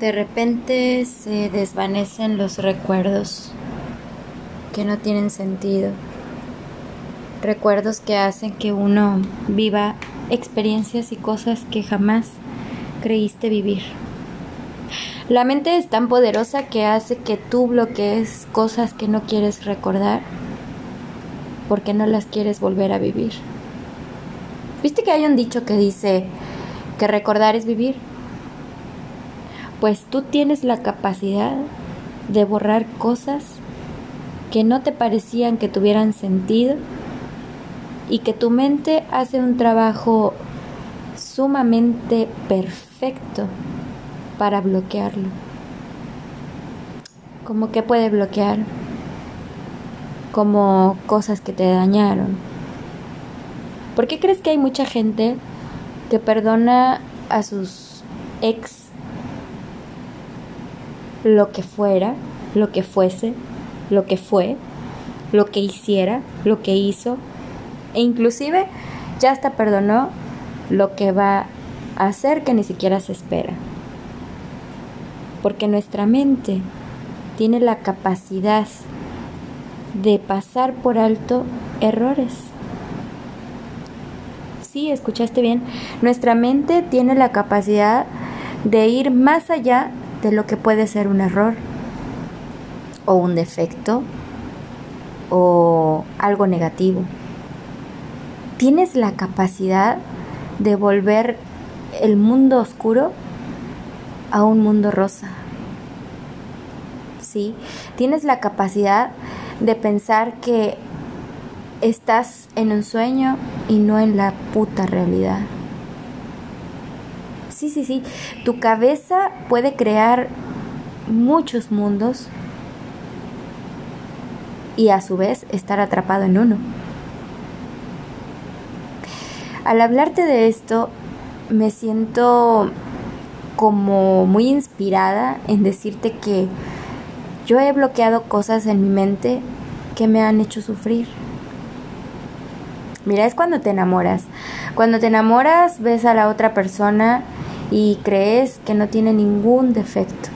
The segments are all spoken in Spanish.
De repente se desvanecen los recuerdos que no tienen sentido. Recuerdos que hacen que uno viva experiencias y cosas que jamás creíste vivir. La mente es tan poderosa que hace que tú bloquees cosas que no quieres recordar porque no las quieres volver a vivir. ¿Viste que hay un dicho que dice que recordar es vivir? Pues tú tienes la capacidad de borrar cosas que no te parecían que tuvieran sentido y que tu mente hace un trabajo sumamente perfecto para bloquearlo. Como que puede bloquear, como cosas que te dañaron. ¿Por qué crees que hay mucha gente que perdona a sus ex lo que fuera, lo que fuese, lo que fue, lo que hiciera, lo que hizo, e inclusive ya hasta perdonó lo que va a hacer que ni siquiera se espera. Porque nuestra mente tiene la capacidad de pasar por alto errores. Sí, escuchaste bien. Nuestra mente tiene la capacidad de ir más allá de lo que puede ser un error o un defecto o algo negativo. Tienes la capacidad de volver el mundo oscuro a un mundo rosa. ¿Sí? Tienes la capacidad de pensar que estás en un sueño y no en la puta realidad. Sí, sí, sí. Tu cabeza puede crear muchos mundos y a su vez estar atrapado en uno. Al hablarte de esto, me siento como muy inspirada en decirte que yo he bloqueado cosas en mi mente que me han hecho sufrir. Mira, es cuando te enamoras. Cuando te enamoras, ves a la otra persona y crees que no tiene ningún defecto.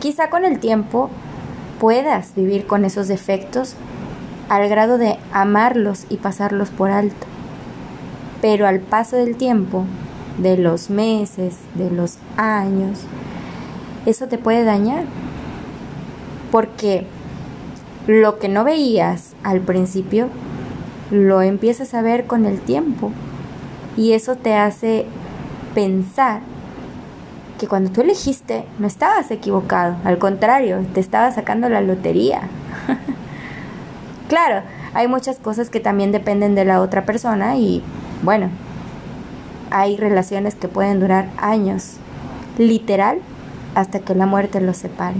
Quizá con el tiempo puedas vivir con esos defectos al grado de amarlos y pasarlos por alto. Pero al paso del tiempo, de los meses, de los años, eso te puede dañar. Porque lo que no veías al principio, lo empiezas a ver con el tiempo. Y eso te hace pensar que cuando tú elegiste no estabas equivocado, al contrario, te estaba sacando la lotería. claro, hay muchas cosas que también dependen de la otra persona y bueno, hay relaciones que pueden durar años, literal, hasta que la muerte los separe.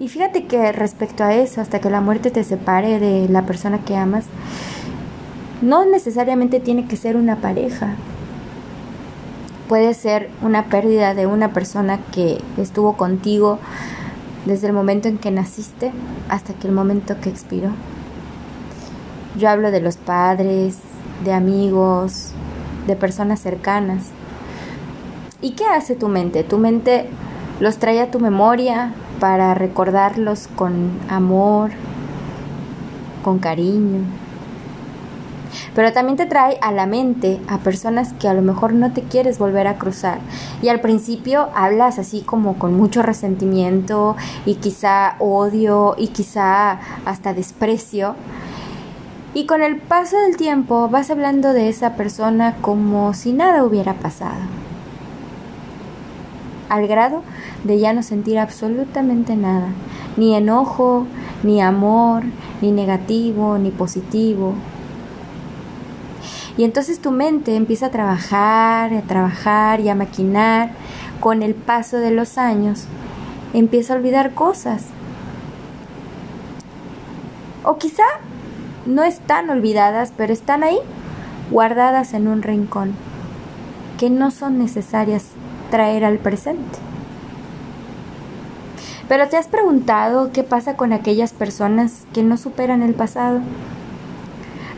Y fíjate que respecto a eso, hasta que la muerte te separe de la persona que amas, no necesariamente tiene que ser una pareja puede ser una pérdida de una persona que estuvo contigo desde el momento en que naciste hasta que el momento que expiró. Yo hablo de los padres, de amigos, de personas cercanas. ¿Y qué hace tu mente? Tu mente los trae a tu memoria para recordarlos con amor, con cariño, pero también te trae a la mente a personas que a lo mejor no te quieres volver a cruzar. Y al principio hablas así como con mucho resentimiento y quizá odio y quizá hasta desprecio. Y con el paso del tiempo vas hablando de esa persona como si nada hubiera pasado. Al grado de ya no sentir absolutamente nada. Ni enojo, ni amor, ni negativo, ni positivo. Y entonces tu mente empieza a trabajar, a trabajar y a maquinar con el paso de los años. Empieza a olvidar cosas. O quizá no están olvidadas, pero están ahí, guardadas en un rincón, que no son necesarias traer al presente. Pero te has preguntado qué pasa con aquellas personas que no superan el pasado.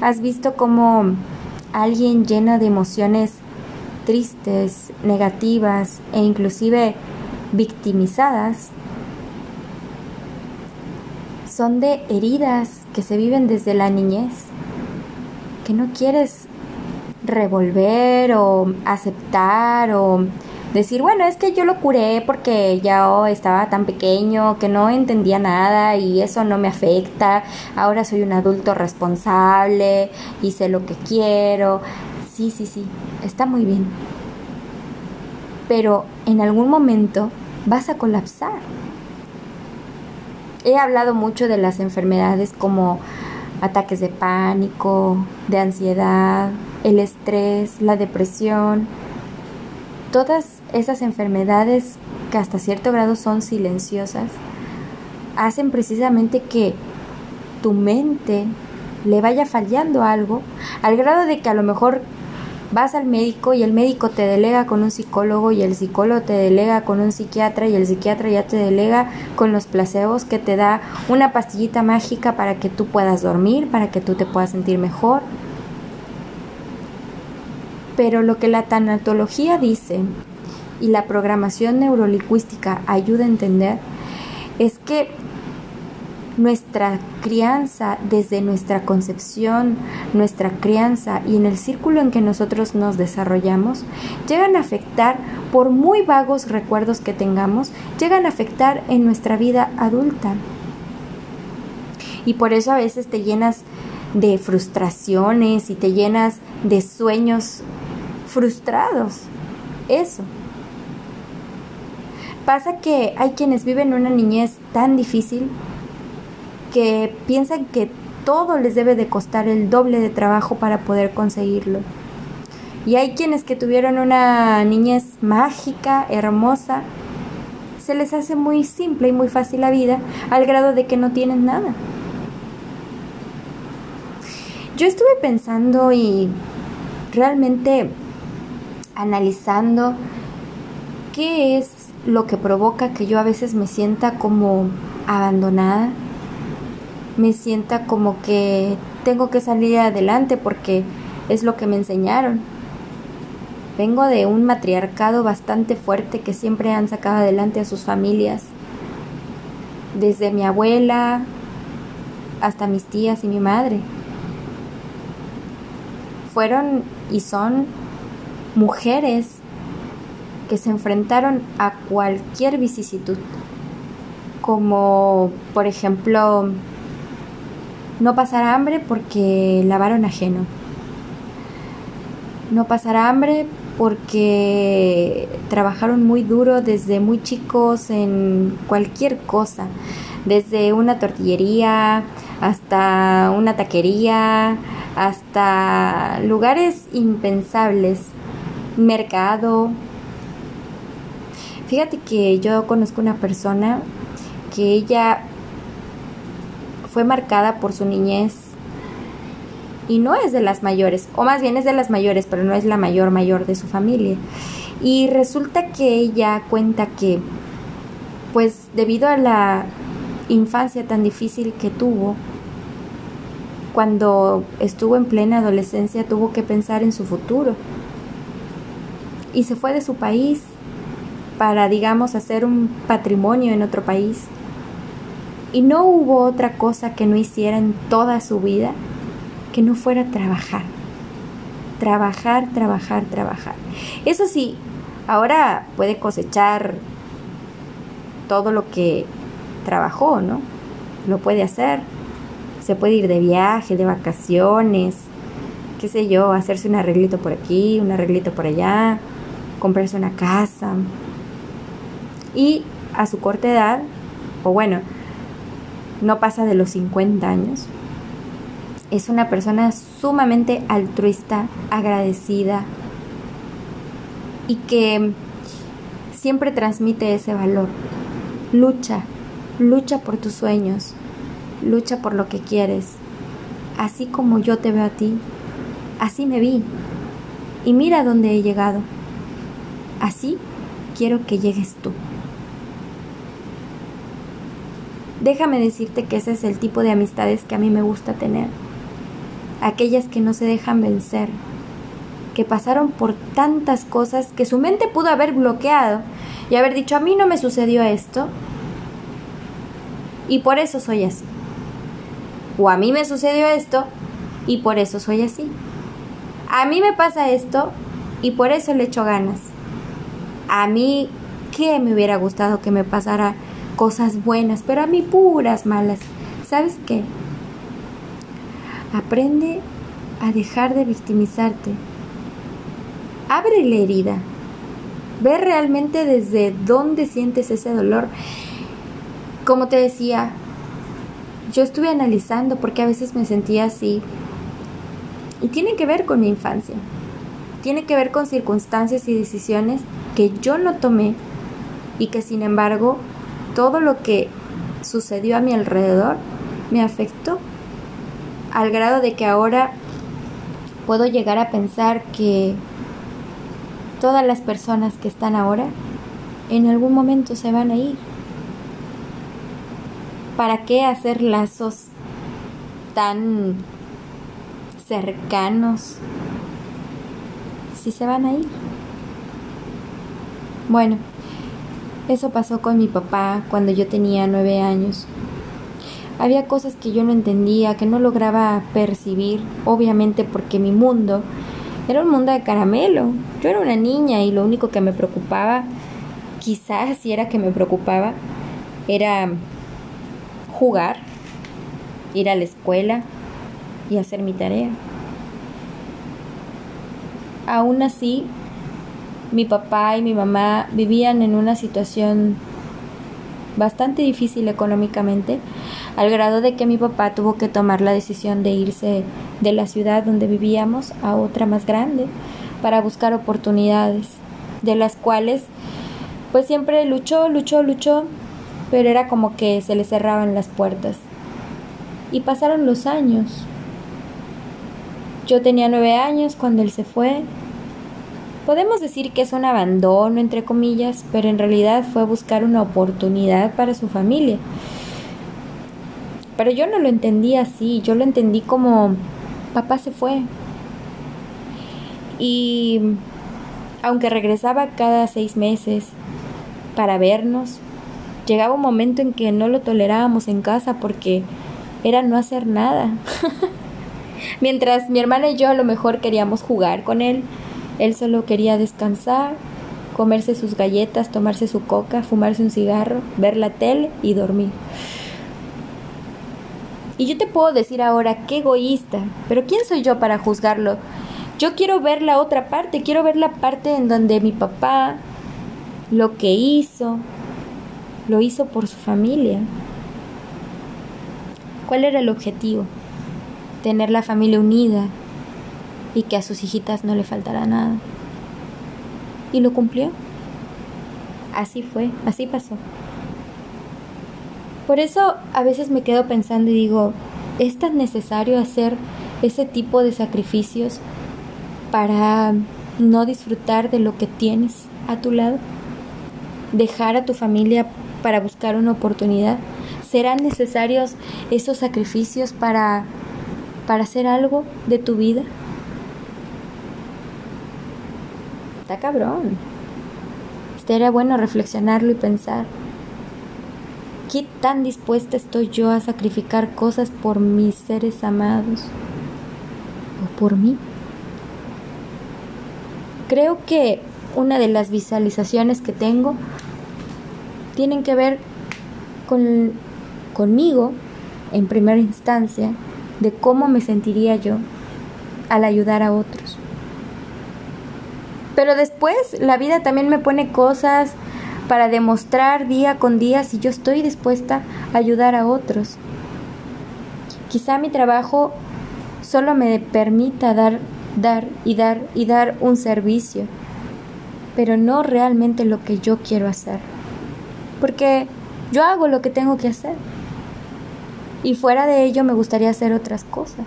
¿Has visto cómo alguien llena de emociones tristes, negativas e inclusive victimizadas son de heridas que se viven desde la niñez, que no quieres revolver o aceptar o decir, bueno, es que yo lo curé porque ya estaba tan pequeño que no entendía nada y eso no me afecta, ahora soy un adulto responsable y sé lo que quiero. Sí, sí, sí, está muy bien. Pero en algún momento vas a colapsar. He hablado mucho de las enfermedades como ataques de pánico, de ansiedad, el estrés, la depresión. Todas esas enfermedades que hasta cierto grado son silenciosas hacen precisamente que tu mente le vaya fallando algo al grado de que a lo mejor vas al médico y el médico te delega con un psicólogo y el psicólogo te delega con un psiquiatra y el psiquiatra ya te delega con los placebos que te da una pastillita mágica para que tú puedas dormir, para que tú te puedas sentir mejor. Pero lo que la tanatología dice y la programación neurolingüística ayuda a entender es que nuestra crianza desde nuestra concepción, nuestra crianza y en el círculo en que nosotros nos desarrollamos, llegan a afectar, por muy vagos recuerdos que tengamos, llegan a afectar en nuestra vida adulta. Y por eso a veces te llenas de frustraciones y te llenas de sueños frustrados. Eso. Pasa que hay quienes viven una niñez tan difícil que piensan que todo les debe de costar el doble de trabajo para poder conseguirlo. Y hay quienes que tuvieron una niñez mágica, hermosa, se les hace muy simple y muy fácil la vida al grado de que no tienen nada. Yo estuve pensando y realmente analizando qué es lo que provoca que yo a veces me sienta como abandonada, me sienta como que tengo que salir adelante porque es lo que me enseñaron. Vengo de un matriarcado bastante fuerte que siempre han sacado adelante a sus familias. Desde mi abuela hasta mis tías y mi madre. Fueron y son mujeres que se enfrentaron a cualquier vicisitud, como por ejemplo no pasar hambre porque lavaron ajeno. No pasar hambre porque trabajaron muy duro desde muy chicos en cualquier cosa, desde una tortillería hasta una taquería, hasta lugares impensables, mercado. Fíjate que yo conozco una persona que ella fue marcada por su niñez y no es de las mayores, o más bien es de las mayores, pero no es la mayor mayor de su familia. Y resulta que ella cuenta que, pues debido a la infancia tan difícil que tuvo, cuando estuvo en plena adolescencia tuvo que pensar en su futuro. Y se fue de su país para, digamos, hacer un patrimonio en otro país y no hubo otra cosa que no hiciera en toda su vida que no fuera trabajar. Trabajar, trabajar, trabajar. Eso sí, ahora puede cosechar todo lo que trabajó, ¿no? Lo puede hacer. Se puede ir de viaje, de vacaciones, qué sé yo, hacerse un arreglito por aquí, un arreglito por allá, comprarse una casa. Y a su corta edad, o bueno, no pasa de los 50 años. Es una persona sumamente altruista, agradecida y que siempre transmite ese valor. Lucha, lucha por tus sueños, lucha por lo que quieres. Así como yo te veo a ti, así me vi. Y mira dónde he llegado. Así quiero que llegues tú. Déjame decirte que ese es el tipo de amistades que a mí me gusta tener. Aquellas que no se dejan vencer, que pasaron por tantas cosas que su mente pudo haber bloqueado y haber dicho a mí no me sucedió esto y por eso soy así. O a mí me sucedió esto y por eso soy así. A mí me pasa esto y por eso le echo ganas. A mí, ¿qué me hubiera gustado que me pasara cosas buenas, pero a mí puras malas? ¿Sabes qué? Aprende a dejar de victimizarte. Abre la herida. Ve realmente desde dónde sientes ese dolor. Como te decía, yo estuve analizando porque a veces me sentía así. Y tiene que ver con mi infancia. Tiene que ver con circunstancias y decisiones que yo no tomé y que sin embargo todo lo que sucedió a mi alrededor me afectó al grado de que ahora puedo llegar a pensar que todas las personas que están ahora en algún momento se van a ir. ¿Para qué hacer lazos tan cercanos si se van a ir? Bueno, eso pasó con mi papá cuando yo tenía nueve años. Había cosas que yo no entendía, que no lograba percibir, obviamente porque mi mundo era un mundo de caramelo. Yo era una niña y lo único que me preocupaba, quizás si era que me preocupaba, era jugar, ir a la escuela y hacer mi tarea. Aún así, mi papá y mi mamá vivían en una situación bastante difícil económicamente, al grado de que mi papá tuvo que tomar la decisión de irse de la ciudad donde vivíamos a otra más grande para buscar oportunidades, de las cuales pues siempre luchó, luchó, luchó, pero era como que se le cerraban las puertas. Y pasaron los años. Yo tenía nueve años cuando él se fue, Podemos decir que es un abandono, entre comillas, pero en realidad fue buscar una oportunidad para su familia. Pero yo no lo entendí así, yo lo entendí como papá se fue. Y aunque regresaba cada seis meses para vernos, llegaba un momento en que no lo tolerábamos en casa porque era no hacer nada. Mientras mi hermana y yo a lo mejor queríamos jugar con él, él solo quería descansar, comerse sus galletas, tomarse su coca, fumarse un cigarro, ver la tele y dormir. Y yo te puedo decir ahora, qué egoísta, pero ¿quién soy yo para juzgarlo? Yo quiero ver la otra parte, quiero ver la parte en donde mi papá lo que hizo, lo hizo por su familia. ¿Cuál era el objetivo? Tener la familia unida, y que a sus hijitas no le faltará nada. Y lo cumplió. Así fue, así pasó. Por eso a veces me quedo pensando y digo, ¿es tan necesario hacer ese tipo de sacrificios para no disfrutar de lo que tienes a tu lado? ¿Dejar a tu familia para buscar una oportunidad? ¿Serán necesarios esos sacrificios para, para hacer algo de tu vida? Cabrón. Estaría bueno reflexionarlo y pensar. ¿Qué tan dispuesta estoy yo a sacrificar cosas por mis seres amados? ¿O por mí? Creo que una de las visualizaciones que tengo tienen que ver con, conmigo en primera instancia de cómo me sentiría yo al ayudar a otros. Pero después la vida también me pone cosas para demostrar día con día si yo estoy dispuesta a ayudar a otros. Quizá mi trabajo solo me permita dar, dar y dar y dar un servicio, pero no realmente lo que yo quiero hacer. Porque yo hago lo que tengo que hacer. Y fuera de ello me gustaría hacer otras cosas.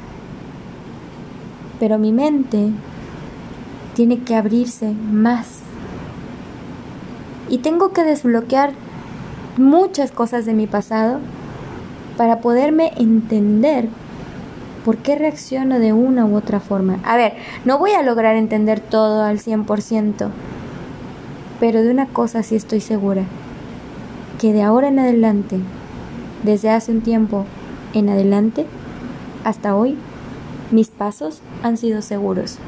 Pero mi mente tiene que abrirse más. Y tengo que desbloquear muchas cosas de mi pasado para poderme entender ¿Por qué reacciono de una u otra forma? A ver, no voy a lograr entender todo al 100%, pero de una cosa sí estoy segura, que de ahora en adelante, desde hace un tiempo en adelante, hasta hoy, mis pasos han sido seguros.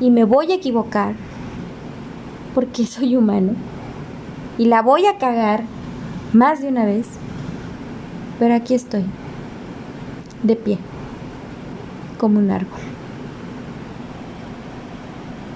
Y me voy a equivocar, porque soy humano, y la voy a cagar más de una vez, pero aquí estoy, de pie como un árbol.